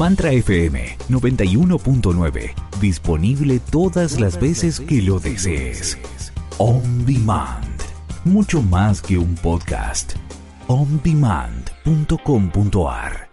Mantra FM 91.9. Disponible todas las veces que lo desees. On Demand. Mucho más que un podcast. ondemand.com.ar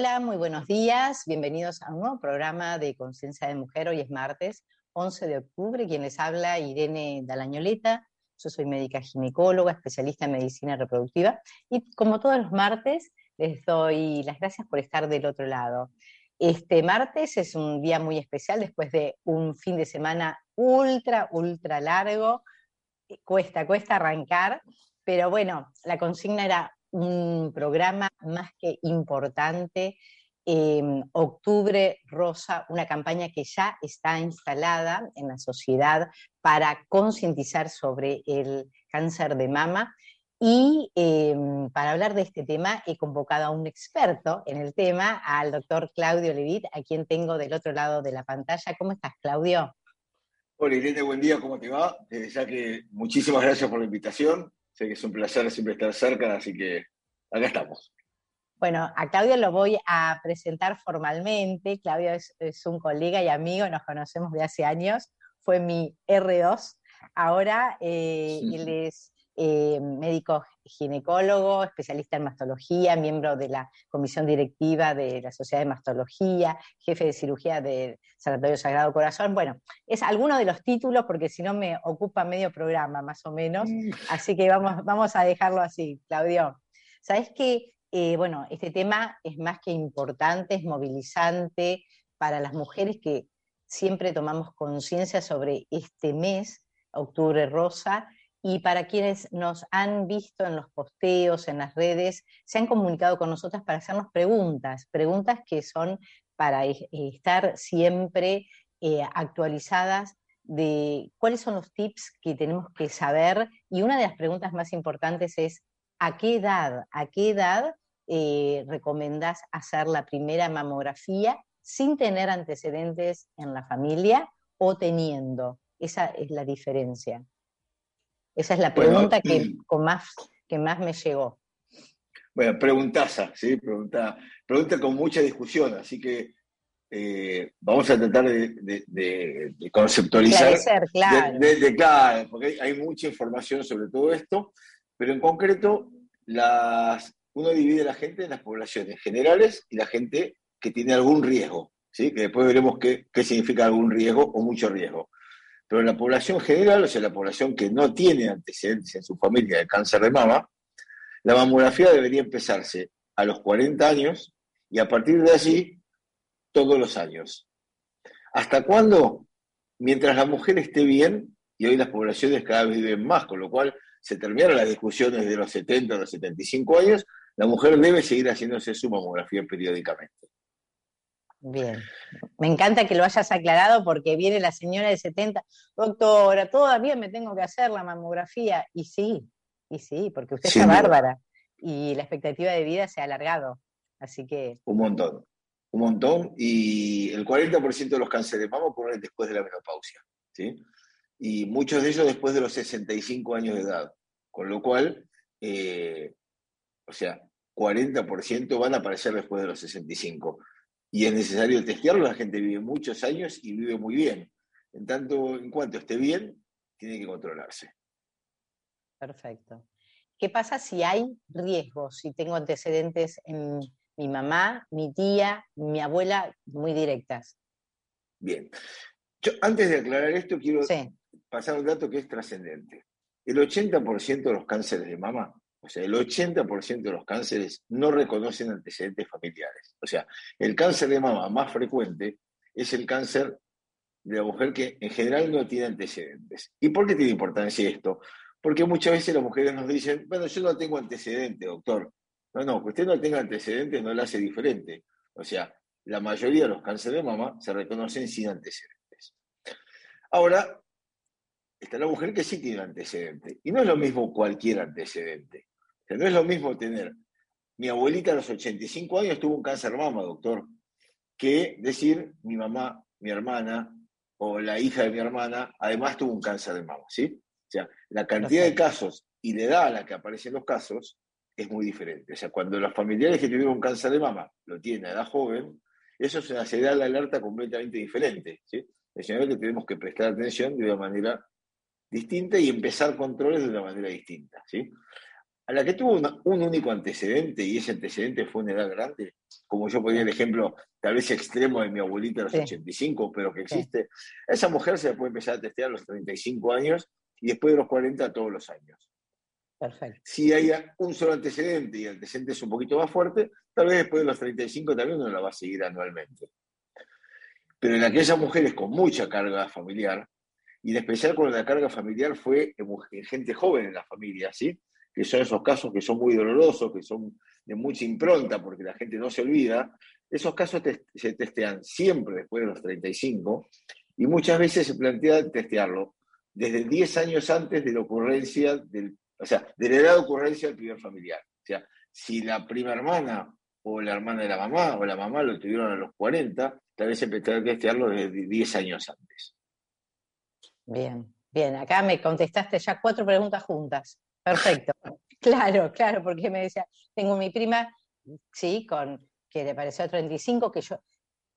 Hola, muy buenos días. Bienvenidos a un nuevo programa de Conciencia de Mujer. Hoy es martes 11 de octubre. Quien les habla, Irene Dalañoleta. Yo soy médica ginecóloga, especialista en medicina reproductiva. Y como todos los martes, les doy las gracias por estar del otro lado. Este martes es un día muy especial después de un fin de semana ultra, ultra largo. Cuesta, cuesta arrancar. Pero bueno, la consigna era un programa más que importante. Octubre Rosa, una campaña que ya está instalada en la sociedad para concientizar sobre el cáncer de mama. Y eh, para hablar de este tema he convocado a un experto en el tema, al doctor Claudio Levit, a quien tengo del otro lado de la pantalla. ¿Cómo estás, Claudio? Hola Irene, buen día, ¿cómo te va? Desde ya que muchísimas gracias por la invitación. Sé que es un placer siempre estar cerca, así que acá estamos. Bueno, a Claudio lo voy a presentar formalmente. Claudio es, es, un colega y amigo, nos conocemos de hace años. Fue mi R2. Ahora eh, él es eh, médico ginecólogo, especialista en mastología, miembro de la comisión directiva de la Sociedad de Mastología, jefe de cirugía del Sanatorio Sagrado Corazón. Bueno, es alguno de los títulos porque si no me ocupa medio programa más o menos. Así que vamos, vamos a dejarlo así, Claudio. Sabes que, eh, bueno, este tema es más que importante, es movilizante para las mujeres que siempre tomamos conciencia sobre este mes, Octubre Rosa, y para quienes nos han visto en los posteos, en las redes, se han comunicado con nosotras para hacernos preguntas, preguntas que son para estar siempre eh, actualizadas de cuáles son los tips que tenemos que saber. Y una de las preguntas más importantes es, ¿a qué edad, a qué edad eh, hacer la primera mamografía sin tener antecedentes en la familia o teniendo? Esa es la diferencia. Esa es la pregunta bueno, que, con más, que más me llegó. Bueno, preguntaza, ¿sí? Pregunta, pregunta con mucha discusión, así que eh, vamos a tratar de, de, de, de conceptualizar. claro. claro, porque hay, hay, mucha información sobre todo esto, pero en concreto, las, uno divide a la gente en las poblaciones generales y la gente que tiene algún riesgo, ¿sí? que después veremos qué, qué significa algún riesgo o mucho riesgo. Pero en la población general, o sea, la población que no tiene antecedentes en su familia de cáncer de mama, la mamografía debería empezarse a los 40 años y a partir de allí todos los años. ¿Hasta cuándo? Mientras la mujer esté bien, y hoy las poblaciones cada vez viven más, con lo cual se terminaron las discusiones de los 70 a los 75 años, la mujer debe seguir haciéndose su mamografía periódicamente. Bien, me encanta que lo hayas aclarado porque viene la señora de 70, doctora, todavía me tengo que hacer la mamografía. Y sí, y sí, porque usted sí, está bárbara y la expectativa de vida se ha alargado. Así que. Un montón, un montón. Y el 40% de los cánceres de mama ocurren después de la menopausia. ¿sí? Y muchos de ellos después de los 65 años de edad. Con lo cual, eh, o sea, 40% van a aparecer después de los 65 y es necesario testearlo, la gente vive muchos años y vive muy bien. En tanto, en cuanto esté bien, tiene que controlarse. Perfecto. ¿Qué pasa si hay riesgos? Si tengo antecedentes en mi mamá, mi tía, mi abuela, muy directas. Bien. Yo, antes de aclarar esto, quiero sí. pasar un dato que es trascendente. El 80% de los cánceres de mama, o sea, el 80% de los cánceres no reconocen antecedentes familiares. O sea, el cáncer de mama más frecuente es el cáncer de la mujer que en general no tiene antecedentes. ¿Y por qué tiene importancia esto? Porque muchas veces las mujeres nos dicen, bueno, yo no tengo antecedentes, doctor. No, no, que usted no tenga antecedentes no lo hace diferente. O sea, la mayoría de los cánceres de mama se reconocen sin antecedentes. Ahora, está la mujer que sí tiene antecedentes. Y no es lo mismo cualquier antecedente. Sea, no es lo mismo tener. Mi abuelita a los 85 años tuvo un cáncer de mama, doctor, que decir mi mamá, mi hermana o la hija de mi hermana, además tuvo un cáncer de mama, ¿sí? O sea, la cantidad de casos y la edad a la que aparecen los casos es muy diferente. O sea, cuando los familiares que tuvieron un cáncer de mama lo tienen a edad joven, eso es una señal de alerta completamente diferente. ¿sí? Es señal que tenemos que prestar atención de una manera distinta y empezar controles de una manera distinta. ¿sí? A la que tuvo un único antecedente y ese antecedente fue una edad grande, como yo ponía el ejemplo, tal vez extremo de mi abuelita a los 85, pero que existe, esa mujer se puede empezar a testear a los 35 años y después de los 40 todos los años. Perfecto. Si hay un solo antecedente y el antecedente es un poquito más fuerte, tal vez después de los 35 también uno la va a seguir anualmente. Pero en aquellas mujeres con mucha carga familiar, y en especial cuando la carga familiar fue en gente joven en la familia, ¿sí? Que son esos casos que son muy dolorosos, que son de mucha impronta porque la gente no se olvida, esos casos se testean siempre después de los 35 y muchas veces se plantea testearlo desde 10 años antes de la ocurrencia del o sea, de la edad de ocurrencia del primer familiar. O sea, si la prima hermana o la hermana de la mamá o la mamá lo tuvieron a los 40, tal vez empezaron a testearlo desde 10 años antes. Bien, bien. Acá me contestaste ya cuatro preguntas juntas. Perfecto. claro, claro, porque me decía, tengo mi prima, sí, con que le pareció 35, que yo,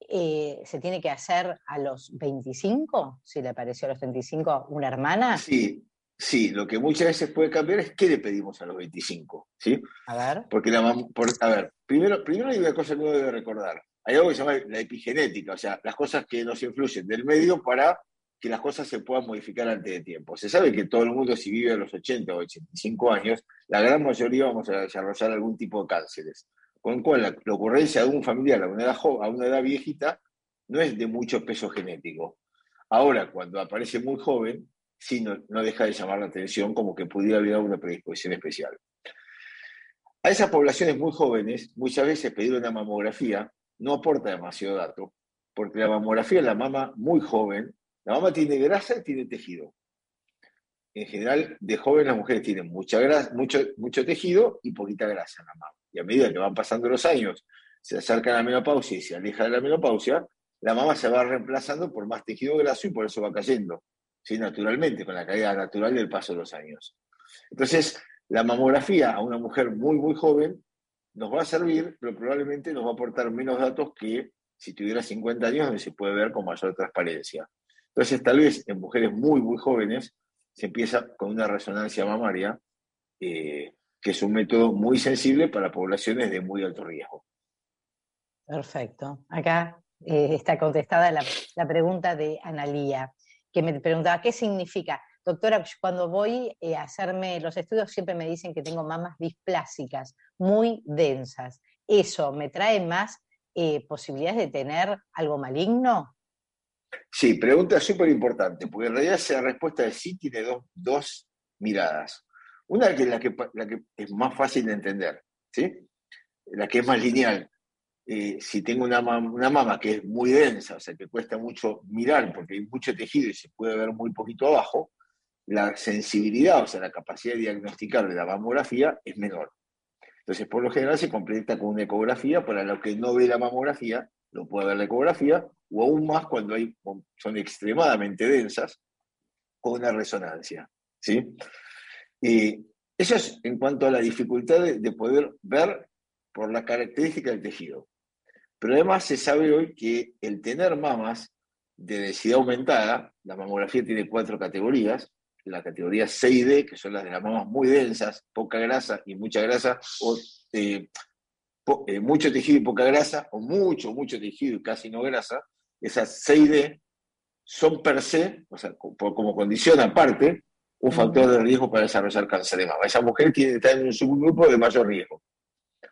eh, ¿se tiene que hacer a los 25? Si le pareció a los 35 una hermana. Sí, Sí, lo que muchas veces puede cambiar es qué le pedimos a los 25, ¿sí? A ver. Porque la a ver, primero, primero hay una cosa que uno debe recordar. Hay algo que se llama la epigenética, o sea, las cosas que nos influyen del medio para que las cosas se puedan modificar antes de tiempo. Se sabe que todo el mundo, si vive a los 80 o 85 años, la gran mayoría vamos a desarrollar algún tipo de cánceres. Con lo cual, la, ocurrencia de un familiar a una, edad a una edad viejita no es de mucho peso genético. Ahora, cuando aparece muy joven, sí no, deja de llamar la atención como que pudiera haber una predisposición especial. A esas poblaciones muy jóvenes, muchas veces pedir una mamografía no aporta demasiado dato, porque la mamografía la mama muy joven, la mama tiene grasa y tiene tejido. En general, de joven las mujeres tienen mucha grasa, mucho, mucho tejido y poquita grasa en la mama. Y a medida que van pasando los años, se acerca a la menopausia y se aleja de la menopausia, la mama se va reemplazando por más tejido graso y por eso va cayendo. ¿sí? naturalmente, con la caída natural del paso de los años. Entonces, la mamografía a una mujer muy, muy joven nos va a servir, pero probablemente nos va a aportar menos datos que si tuviera 50 años, donde se puede ver con mayor transparencia. Entonces, tal vez en mujeres muy, muy jóvenes se empieza con una resonancia mamaria, eh, que es un método muy sensible para poblaciones de muy alto riesgo. Perfecto. Acá eh, está contestada la, pregunta de Analía que me preguntaba, ¿qué significa? Doctora, cuando voy eh, a hacerme los estudios siempre me dicen que tengo mamas displásicas, muy densas. ¿Eso me trae más posibilidades de tener algo maligno? Sí, pregunta súper importante, porque en realidad la respuesta de sí tiene dos, dos miradas. Una que es la que, la que es más fácil de entender, ¿sí? la que es más lineal. Eh, si tengo una, una, mama que es muy densa, o sea, que cuesta mucho mirar porque hay mucho tejido y se puede ver muy poquito abajo, la sensibilidad, o sea, la capacidad de diagnosticar de la mamografía es menor. Entonces, por lo general se completa con una ecografía, para lo que no ve la mamografía, lo puede ver la ecografía, o aún más cuando hay, son extremadamente densas, con una resonancia. ¿sí? Y eso es en cuanto a la dificultad de poder ver por la característica del tejido. Pero además se sabe hoy que el tener mamas de densidad aumentada, la mamografía tiene cuatro categorías, la categoría C y D, que son las de las mamas muy densas, poca grasa y mucha grasa, o eh, eh, mucho tejido y poca grasa, o mucho, mucho tejido y casi no grasa, esas C y D son per se, o sea, como condición aparte, un factor de riesgo para desarrollar cáncer de mama. Esa mujer tiene que estar en un subgrupo de mayor riesgo.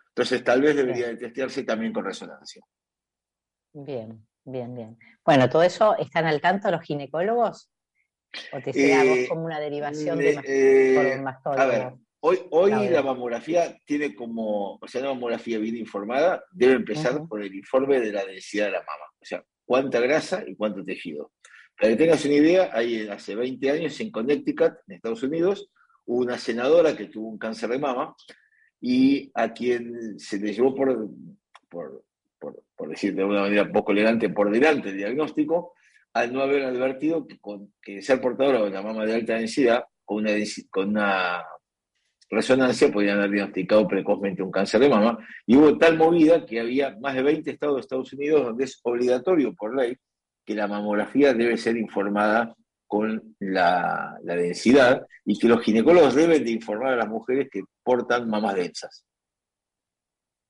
Entonces, tal vez debería de testearse también con resonancia. Bien, bien, bien. Bueno, ¿todo eso están al tanto los ginecólogos? ¿O te vos Eh, como una derivación de Eh, por un mastólogo? a ver, hoy, la mamografía tiene como, o sea, una mamografía bien informada debe empezar por el informe de la densidad de la mama, o sea, cuánta grasa y cuánto tejido. Para que tengas una idea, hay hace 20 años en Connecticut, en Estados Unidos, hubo una senadora que tuvo un cáncer de mama y a quien se le llevó por, por, por, por decir de alguna manera poco elegante, por delante el diagnóstico, al no haber advertido que, con, que ser portadora de una mama de alta densidad con una, con una resonancia podían haber diagnosticado precozmente un cáncer de mama. Y hubo tal movida que había más de 20 estados de Estados Unidos donde es obligatorio por ley que la mamografía debe ser informada con la, la densidad y que los ginecólogos deben de informar a las mujeres que portan mamas densas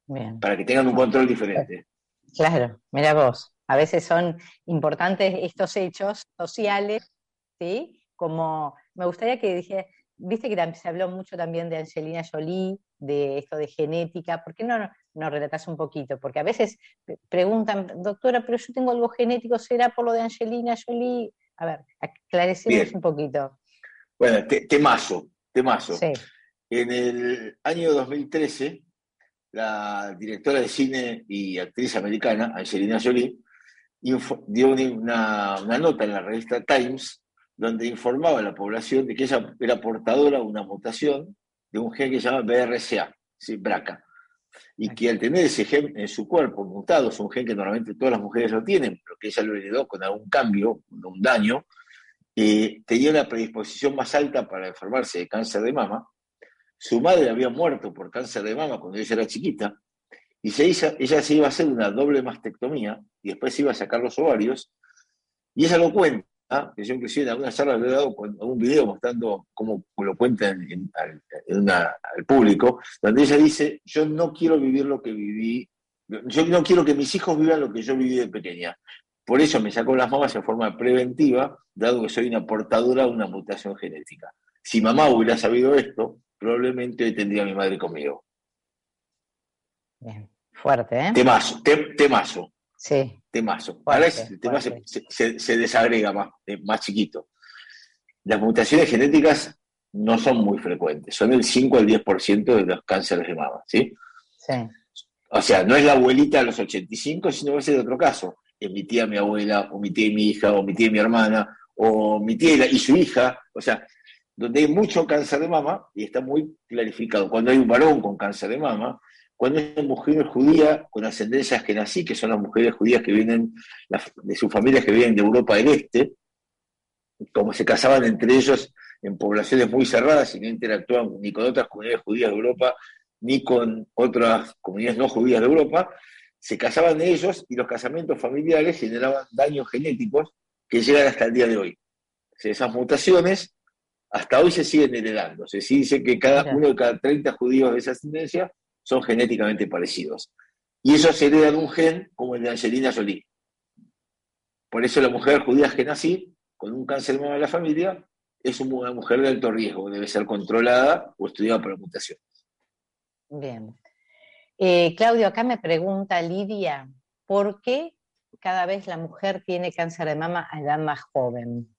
Bien. para que tengan un control diferente. Claro, mira vos, a veces son importantes estos hechos sociales, ¿sí? Como me gustaría que dije, viste que se habló mucho también de Angelina Jolie, de esto de genética, ¿por qué no nos relatás un poquito? Porque a veces pre- preguntan, doctora, pero yo tengo algo genético, ¿será por lo de Angelina Jolie? A ver, aclarecemos Bien. un poquito. Bueno, te- temazo, temazo. Sí, En el año 2013, la directora de cine y actriz americana, Angelina Jolie, dio una nota en la revista Times donde informaba a la población de que ella era portadora de una mutación de un gen que se llama BRCA, ¿sí? BRCA, y que al tener ese gen en su cuerpo mutado, es un gen que normalmente todas las mujeres lo tienen, pero que ella lo heredó con algún cambio, con un daño, eh, tenía una predisposición más alta para enfermarse de cáncer de mama. Su madre había muerto por cáncer de mama cuando ella era chiquita, y se hizo- ella se iba a hacer una doble mastectomía y después se iba a sacar los ovarios, y ella lo cuenta, que yo inclusive en alguna charla le he dado con un video mostrando cómo lo cuenta en- en- al, en una- al público, donde ella dice, yo no quiero vivir lo que viví, yo no quiero que mis hijos vivan lo que yo viví de pequeña. Por eso me sacó las mamas en forma preventiva, dado que soy una portadora de una mutación genética. Si mamá hubiera sabido esto, probablemente hoy tendría a mi madre conmigo. bien. Fuerte, ¿eh? Temazo, te- temazo, Sí, temazo. Ahora el tema se, desagrega más, eh, más chiquito. Las mutaciones genéticas no son muy frecuentes, son el 5 al 10% de los cánceres de mama, ¿sí? sí. O sea, no es la abuelita a los 85, sino es el otro caso. Es mi tía, mi abuela, o mi tía y mi hija, o mi tía y mi hermana, o mi tía y su hija. O sea, donde hay mucho cáncer de mama, y está muy clarificado, cuando hay un varón con cáncer de mama, cuando una mujer judía con ascendencias que nací, que son las mujeres judías que vienen de sus familias que vienen de Europa del Este, como se casaban entre ellos en poblaciones muy cerradas y no interactuaban ni con otras comunidades judías de Europa, ni con otras comunidades no judías de Europa, se casaban ellos y los casamientos familiares generaban daños genéticos que llegan hasta el día de hoy. O sea, esas mutaciones hasta hoy se siguen heredando. Se dice que cada uno de cada 30 judíos de esa ascendencia son genéticamente parecidos. Y ellos heredan un gen como el de Angelina Jolie. Por eso la mujer judía que nací, con un cáncer de mama en la familia, es una mujer de alto riesgo, debe ser controlada o estudiada por la mutación. Bien. Eh, Claudio, acá me pregunta Lidia, ¿por qué cada vez la mujer tiene cáncer de mama a edad más joven?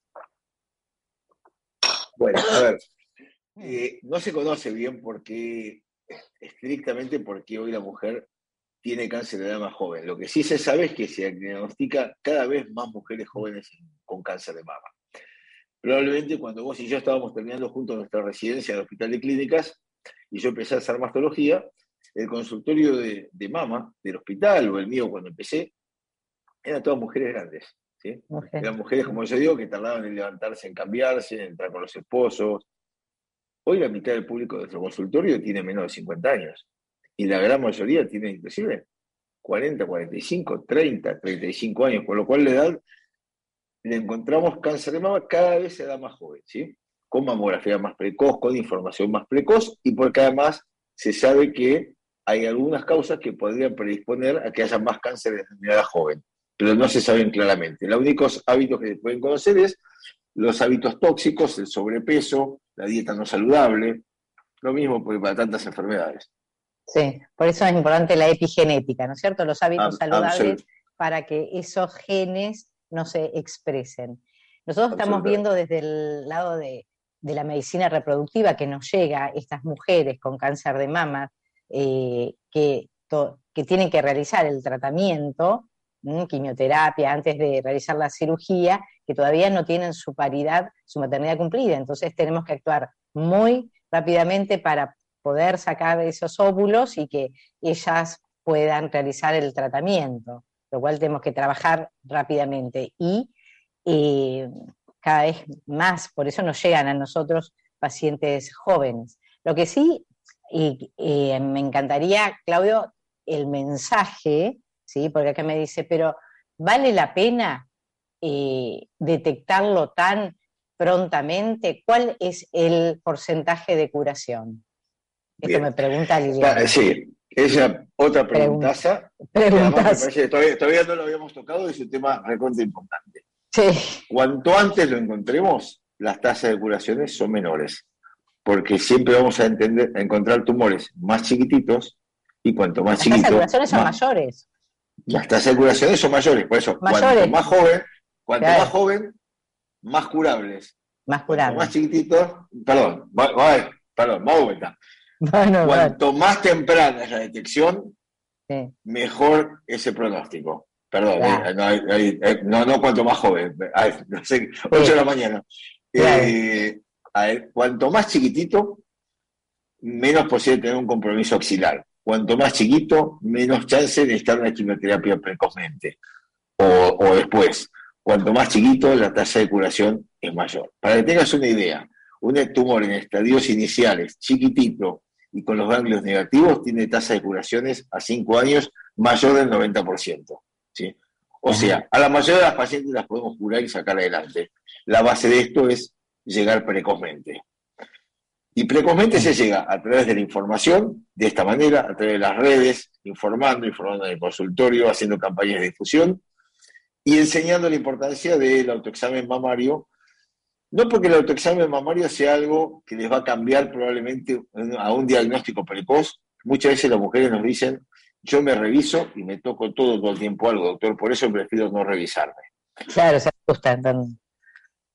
Bueno, a ver, eh, no se conoce bien por qué, estrictamente por qué hoy la mujer tiene cáncer de edad más joven. Lo que sí se sabe es que se diagnostica cada vez más mujeres jóvenes con cáncer de mama. Probablemente cuando vos y yo estábamos terminando juntos nuestra residencia en el Hospital de Clínicas y yo empecé a hacer mastología, el consultorio de, de mama del hospital o el mío cuando empecé, eran todas mujeres grandes. ¿sí? Mujer. Eran mujeres, como yo digo, que tardaban en levantarse, en cambiarse, en entrar con los esposos. Hoy la mitad del público de nuestro consultorio tiene menos de 50 años. Y la gran mayoría tiene inclusive 40, 45, 30, 35 años, por lo cual la edad le encontramos cáncer de mama cada vez se da más joven, ¿sí? Con mamografía más precoz, con información más precoz y porque además se sabe que hay algunas causas que podrían predisponer a que haya más cáncer en edad joven pero no se saben claramente. Los únicos hábitos que pueden conocer es los hábitos tóxicos, el sobrepeso, la dieta no saludable, lo mismo para tantas enfermedades. Sí, por eso es importante la epigenética, ¿no es cierto? Los hábitos saludables para que esos genes no se expresen. Nosotros estamos viendo desde el lado de, la medicina reproductiva que nos llega estas mujeres con cáncer de mama eh, que, que, tienen que realizar el tratamiento, quimioterapia, antes de realizar la cirugía, que todavía no tienen su paridad, su maternidad cumplida. Entonces tenemos que actuar muy rápidamente para poder sacar esos óvulos y que ellas puedan realizar el tratamiento, lo cual tenemos que trabajar rápidamente. Y eh, cada vez más, por eso nos llegan a nosotros pacientes jóvenes. Lo que sí, y, me encantaría, Claudio, el mensaje, ¿sí? porque acá me dice, pero ¿vale la pena eh, detectarlo tan prontamente? ¿Cuál es el porcentaje de curación? Esto me pregunta Liliana. Sí, esa otra preguntaza. Preguntas. todavía, todavía, no lo habíamos tocado, es un tema recontra importante. Sí. Cuanto antes lo encontremos, las tasas de curaciones son menores, porque siempre vamos a, entender, a encontrar tumores más chiquititos y cuanto más chiquitos. Las tasas de curaciones son mayores. Las tasas de curaciones son mayores, por eso, cuanto más joven, cuanto más joven, más curables. Más curables. más chiquititos, perdón, va, perdón, vamos a vuelta. Cuanto más temprana es la detección, mejor ese pronóstico. Perdón, eh, eh, no, no, cuanto más joven, no sé, 8 de la mañana. Eh, cuanto más chiquitito, menos posible tener un compromiso axilar. Cuanto más chiquito, menos chance de estar en la quimioterapia precozmente o, o después. Cuanto más chiquito, la tasa de curación es mayor. Para que tengas una idea, un tumor en estadios iniciales, chiquitito, y con los ganglios negativos tiene tasa de curaciones a 5 años mayor del 90%. ¿sí? O sea, a la mayoría de las pacientes las podemos curar y sacar adelante. La base de esto es llegar precozmente. Y precozmente se llega a través de la información, de esta manera, a través de las redes, informando, informando en el consultorio, haciendo campañas de difusión y enseñando la importancia del autoexamen mamario no porque el autoexamen mamario sea algo que les va a cambiar probablemente a un diagnóstico precoz. Muchas veces las mujeres nos dicen, yo me reviso y me toco todo, todo el tiempo algo, doctor, por eso prefiero no revisarme. Claro, se asusta.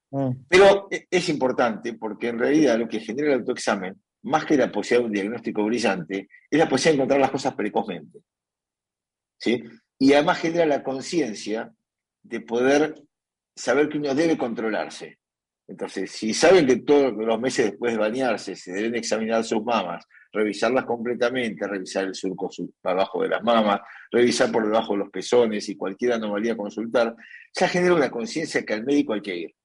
Mm. Pero e, es importante porque en realidad lo que genera el autoexamen, más que la posibilidad de un diagnóstico brillante, es la posibilidad de encontrar las cosas precozmente. ¿Sí? Y además genera la conciencia de poder saber que uno debe controlarse. Entonces, si saben que todos los meses después de bañarse se deben examinar sus mamas, revisarlas completamente, revisar el surco abajo de las mamas, revisar por debajo de los pezones y cualquier anomalía consultar, ya genera una conciencia que al médico hay que ir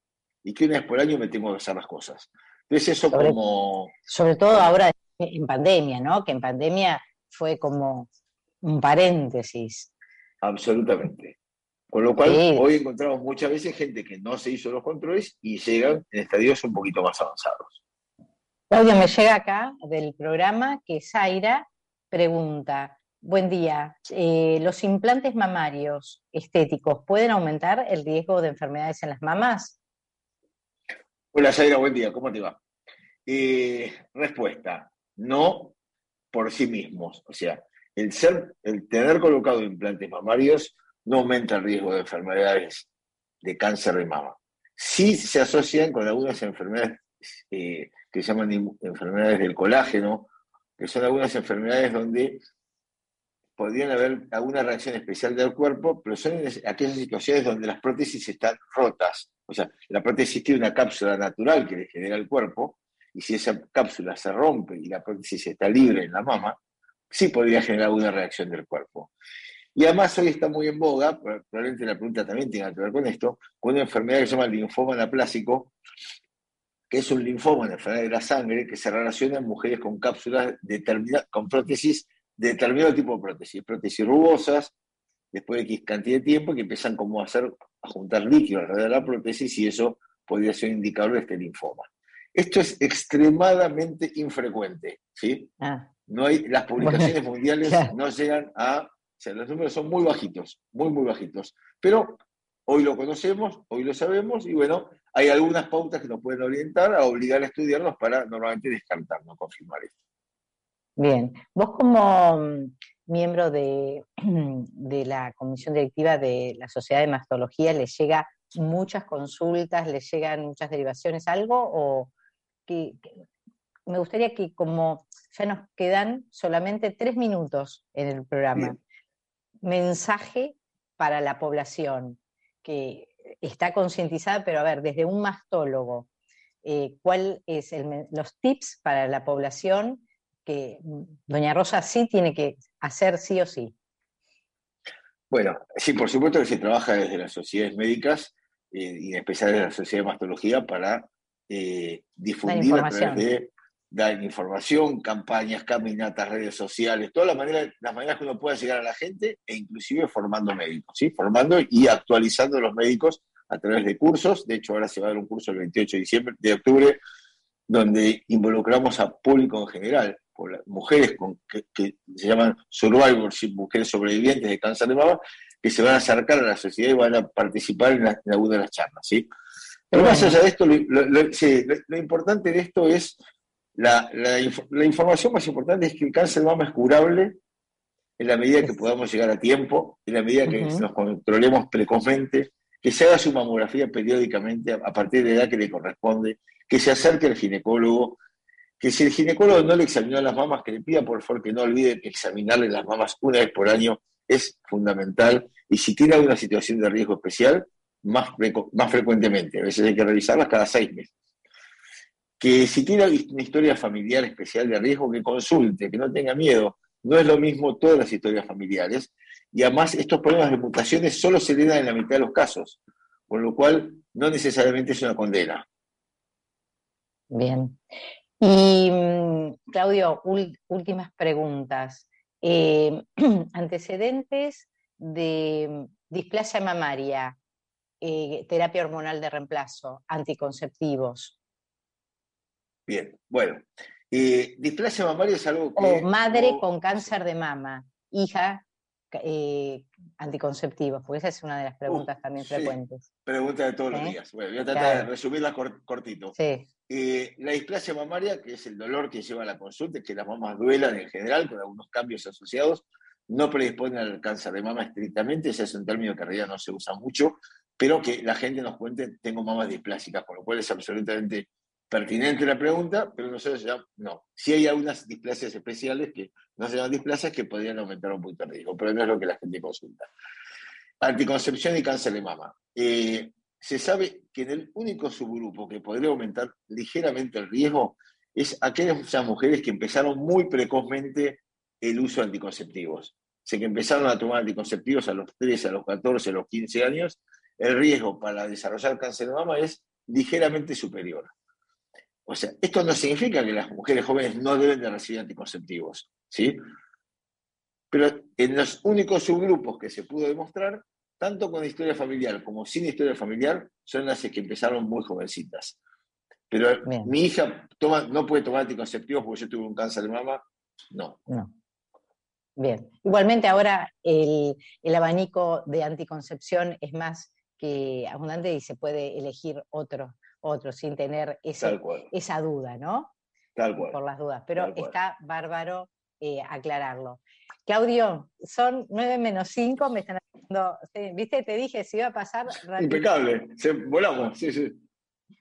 y que una vez por año me tengo que hacer las cosas. Entonces eso como... Sobre todo ahora en pandemia, ¿no? Que en pandemia fue como un paréntesis. Absolutamente. Con lo cual, hoy encontramos muchas veces gente que no se hizo los controles y llegan en estadios un poquito más avanzados. Claudia, me llega acá del programa que Zaira pregunta, buen día, eh, ¿los implantes mamarios estéticos pueden aumentar el riesgo de enfermedades en las mamas? Hola Zaira, buen día, ¿cómo te va? Eh, respuesta, no por sí mismos. O sea, el, ser, el tener colocado implantes mamarios no aumenta el riesgo de enfermedades de cáncer de mama. Sí se asocian con algunas enfermedades eh, que se llaman enfermedades del colágeno, que son algunas enfermedades donde podrían haber alguna reacción especial del cuerpo, pero son aquellas situaciones donde las prótesis están rotas. O sea, la prótesis tiene una cápsula natural que le genera el cuerpo, y si esa cápsula se rompe y la prótesis está libre en la mama, sí podría generar alguna reacción del cuerpo. Y además hoy está muy en boga, probablemente la pregunta también tenga que ver con esto, con una enfermedad que se llama linfoma anaplásico, que es un linfoma, una enfermedad de la sangre, que se relaciona en mujeres con cápsulas determinadas, con prótesis, de determinado tipo de prótesis, prótesis rugosas, después de X cantidad de tiempo, que empiezan como a hacer, a juntar líquido alrededor de la prótesis, y eso podría ser un indicador de este linfoma. Esto es extremadamente infrecuente, ¿sí? Ah. No hay, las publicaciones mundiales no llegan a sea, los números son muy bajitos, muy, muy bajitos. Pero hoy lo conocemos, hoy lo sabemos y bueno, hay algunas pautas que nos pueden orientar a obligar a estudiarnos para normalmente descartar, no confirmar esto. Bien, vos como mm, miembro de, de, la comisión directiva de la Sociedad de Mastología, ¿les llega muchas consultas, les llegan muchas derivaciones, algo? O que, me gustaría que como ya nos quedan solamente tres minutos en el programa, mensaje para la población que está concientizada, pero a ver, desde un mastólogo, eh, ¿cuáles son los tips para la población que doña Rosa sí tiene que hacer sí o sí? Bueno, sí, por supuesto que se trabaja desde las sociedades médicas eh, y en especial desde la Sociedad de Mastología para eh, difundir a través de dar información, campañas, caminatas, redes sociales, todas las maneras, las maneras que uno pueda llegar a la gente e inclusive formando médicos, ¿sí? Formando y actualizando los médicos a través de cursos. De hecho, ahora se va a dar un curso el 28 de diciembre, de octubre, donde involucramos a público en general, por mujeres con, que, se llaman survivorship, mujeres sobrevivientes de cáncer de mama, que se van a acercar a la sociedad y van a participar en, alguna de las charlas, ¿sí? Pero más allá de esto, lo importante de esto es la, información más importante es que el cáncer de mama es curable en la medida que podamos llegar a tiempo, en la medida que nos controlemos precozmente, que se haga su mamografía periódicamente a, partir de la edad que le corresponde, que se acerque al ginecólogo, que si el ginecólogo no le examinó las mamas, que le pida por favor que no olvide examinarle las mamas una vez por año, es fundamental. Y si tiene alguna situación de riesgo especial, más, más frecuentemente. A veces hay que revisarlas cada seis meses que si tiene una historia familiar especial de riesgo, que consulte, que no tenga miedo. No es lo mismo todas las historias familiares. Y además estos problemas de mutaciones solo se le dan en la mitad de los casos, con lo cual no necesariamente es una condena. Bien. Y mm, Claudio, últimas preguntas. Eh, antecedentes de displasia mamaria, eh, terapia hormonal de reemplazo, anticonceptivos, Bien, bueno. Eh, displasia mamaria es algo que... O madre con cáncer de mama, hija eh, anticonceptivos, porque esa es una de las preguntas también frecuentes. Pregunta de todos los días. Bueno, voy a tratar de resumirla cortito. Sí. Eh, la displasia mamaria, que es el dolor que lleva a la consulta, es que las mamas duelan en general, con algunos cambios asociados, no predispone al cáncer de mama estrictamente, ese es un término que en realidad no se usa mucho, pero que la gente nos cuente, tengo mamas displásicas, con lo cual es absolutamente pertinente la pregunta, pero nosotros ya no. Si hay algunas displasias especiales que no se llaman displasias que podrían aumentar un punto de riesgo, pero no es lo que la gente consulta. Anticoncepción y cáncer de mama. Eh, se sabe que en el único subgrupo que podría aumentar ligeramente el riesgo es aquellas mujeres que empezaron muy precozmente el uso de anticonceptivos. Sé que empezaron a tomar anticonceptivos a los 13, a los 14, a los 15 años, el riesgo para desarrollar cáncer de mama es ligeramente superior. O sea, esto no significa que las mujeres jóvenes no deben de recibir anticonceptivos, ¿sí? Pero en los únicos subgrupos que se pudo demostrar, tanto con historia familiar como sin historia familiar, son las que empezaron muy jovencitas. Pero mi hija toma, no puede tomar anticonceptivos porque yo tuve un cáncer de mama, no. No. Bien. Igualmente ahora el, el abanico de anticoncepción es más que abundante y se puede elegir otro otro, sin tener esa duda, ¿no? Tal cual. Por las dudas. Pero está bárbaro eh, aclararlo. Claudio, son nueve menos cinco, me están haciendo, viste, te dije si iba a pasar. Impecable, volamos, sí, sí.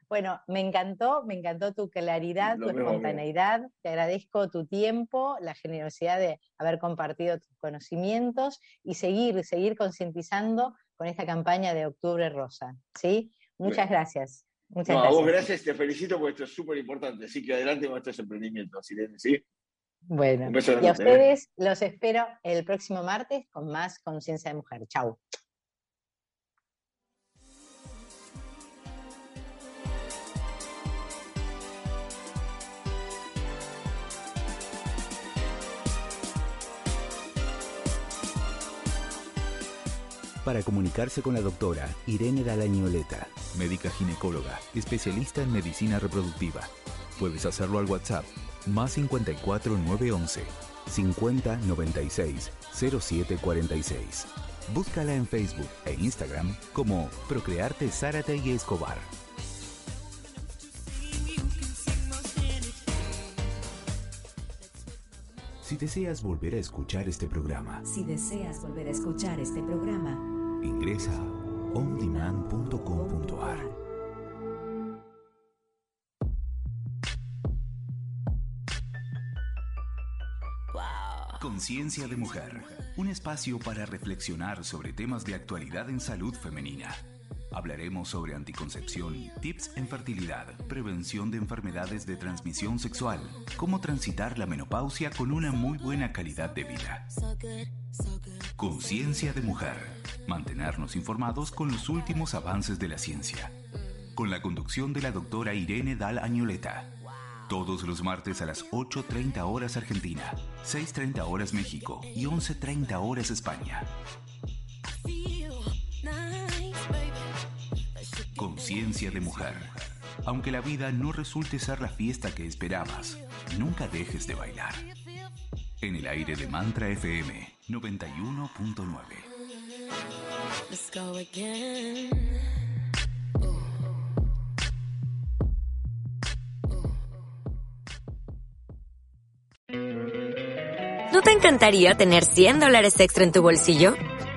Bueno, me encantó, me encantó tu claridad, tu espontaneidad. Te agradezco tu tiempo, la generosidad de haber compartido tus conocimientos y seguir, seguir concientizando con esta campaña de Octubre Rosa. ¿sí? Muchas gracias. Muchas A vos gracias, te felicito porque esto es súper importante. Así que adelante con estos emprendimientos, ¿sí? Bueno, y a ¿eh? ustedes los espero el próximo martes con más Conciencia de Mujer. Chau. para comunicarse con la doctora Irene Dalañoleta, médica ginecóloga, especialista en medicina reproductiva. Puedes hacerlo al WhatsApp más 54 911 50 96 0746. Búscala en Facebook e Instagram como Procrearte Zárate y Escobar. Si deseas volver a escuchar este programa, Si deseas volver a escuchar este programa, ingresa a ondemand.com.ar. Conciencia de Mujer, un espacio para reflexionar sobre temas de actualidad en salud femenina. Hablaremos sobre anticoncepción, tips en fertilidad, prevención de enfermedades de transmisión sexual, cómo transitar la menopausia con una muy buena calidad de vida. Conciencia de Mujer, mantenernos informados con los últimos avances de la ciencia. Con la conducción de la doctora Irene Dal Añoleta. Todos los martes a las 8.30 horas Argentina, 6.30 horas México y 11.30 horas España. Conciencia de mujer. Aunque la vida no resulte ser la fiesta que esperabas, nunca dejes de bailar. En el aire de Mantra FM 91.9. Let's go again. ¿No te encantaría tener 100 dólares extra en tu bolsillo?